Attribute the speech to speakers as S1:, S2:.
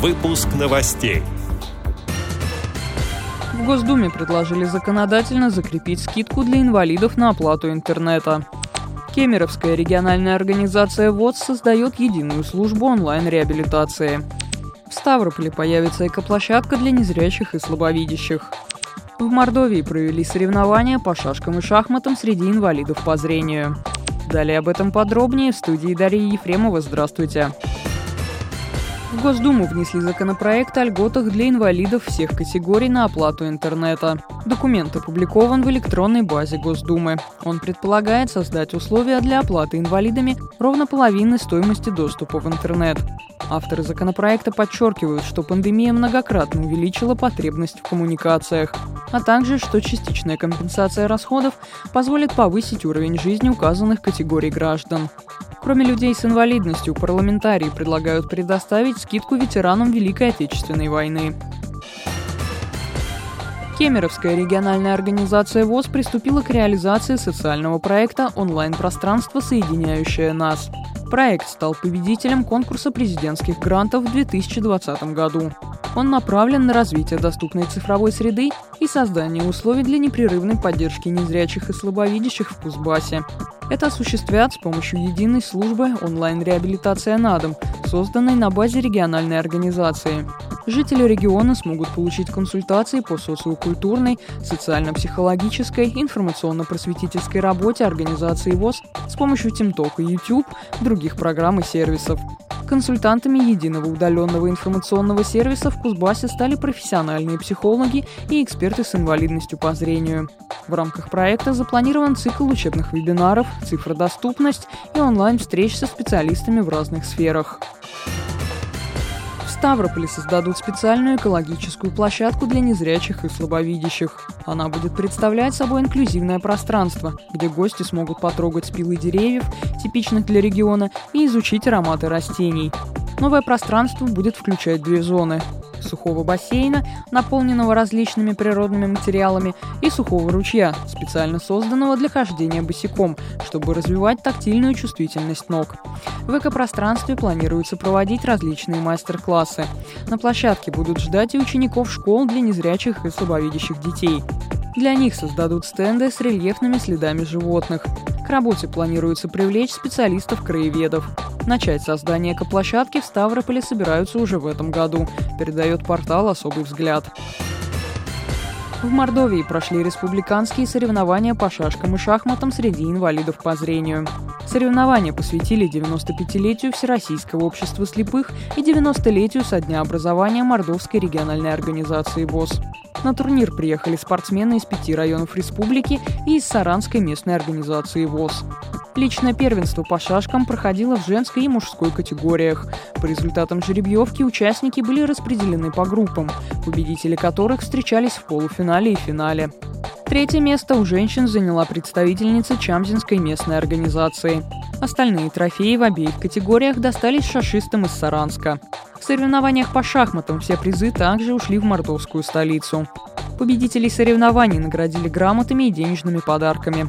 S1: Выпуск новостей.
S2: В Госдуме предложили законодательно закрепить скидку для инвалидов на оплату интернета. Кемеровская региональная организация ВОЗ создает единую службу онлайн-реабилитации. В Ставрополе появится экоплощадка для незрячих и слабовидящих. В Мордовии провели соревнования по шашкам и шахматам среди инвалидов по зрению. Далее об этом подробнее в студии Дарьи Ефремова. Здравствуйте. В Госдуму внесли законопроект о льготах для инвалидов всех категорий на оплату интернета. Документ опубликован в электронной базе Госдумы. Он предполагает создать условия для оплаты инвалидами ровно половины стоимости доступа в интернет. Авторы законопроекта подчеркивают, что пандемия многократно увеличила потребность в коммуникациях, а также, что частичная компенсация расходов позволит повысить уровень жизни указанных категорий граждан. Кроме людей с инвалидностью, парламентарии предлагают предоставить скидку ветеранам Великой Отечественной войны. Кемеровская региональная организация ВОЗ приступила к реализации социального проекта «Онлайн-пространство, соединяющее нас». Проект стал победителем конкурса президентских грантов в 2020 году. Он направлен на развитие доступной цифровой среды и создание условий для непрерывной поддержки незрячих и слабовидящих в Кузбассе. Это осуществят с помощью единой службы онлайн-реабилитация на дом, созданной на базе региональной организации. Жители региона смогут получить консультации по социокультурной, социально-психологической, информационно-просветительской работе организации ВОЗ с помощью ТимТока, YouTube, других программ и сервисов. Консультантами единого удаленного информационного сервиса в Кузбассе стали профессиональные психологи и эксперты с инвалидностью по зрению. В рамках проекта запланирован цикл учебных вебинаров, цифродоступность и онлайн-встреч со специалистами в разных сферах. Ставрополе создадут специальную экологическую площадку для незрячих и слабовидящих. Она будет представлять собой инклюзивное пространство, где гости смогут потрогать спилы деревьев, типичных для региона, и изучить ароматы растений. Новое пространство будет включать две зоны сухого бассейна, наполненного различными природными материалами, и сухого ручья, специально созданного для хождения босиком, чтобы развивать тактильную чувствительность ног. В экопространстве планируется проводить различные мастер-классы. На площадке будут ждать и учеников школ для незрячих и слабовидящих детей. Для них создадут стенды с рельефными следами животных. К работе планируется привлечь специалистов-краеведов. Начать создание экоплощадки в Ставрополе собираются уже в этом году, передает портал «Особый взгляд». В Мордовии прошли республиканские соревнования по шашкам и шахматам среди инвалидов по зрению. Соревнования посвятили 95-летию Всероссийского общества слепых и 90-летию со дня образования Мордовской региональной организации ВОЗ. На турнир приехали спортсмены из пяти районов республики и из Саранской местной организации ВОЗ. Личное первенство по шашкам проходило в женской и мужской категориях. По результатам жеребьевки участники были распределены по группам, победители которых встречались в полуфинале и финале. Третье место у женщин заняла представительница Чамзинской местной организации. Остальные трофеи в обеих категориях достались шашистам из Саранска. В соревнованиях по шахматам все призы также ушли в мордовскую столицу. Победителей соревнований наградили грамотами и денежными подарками.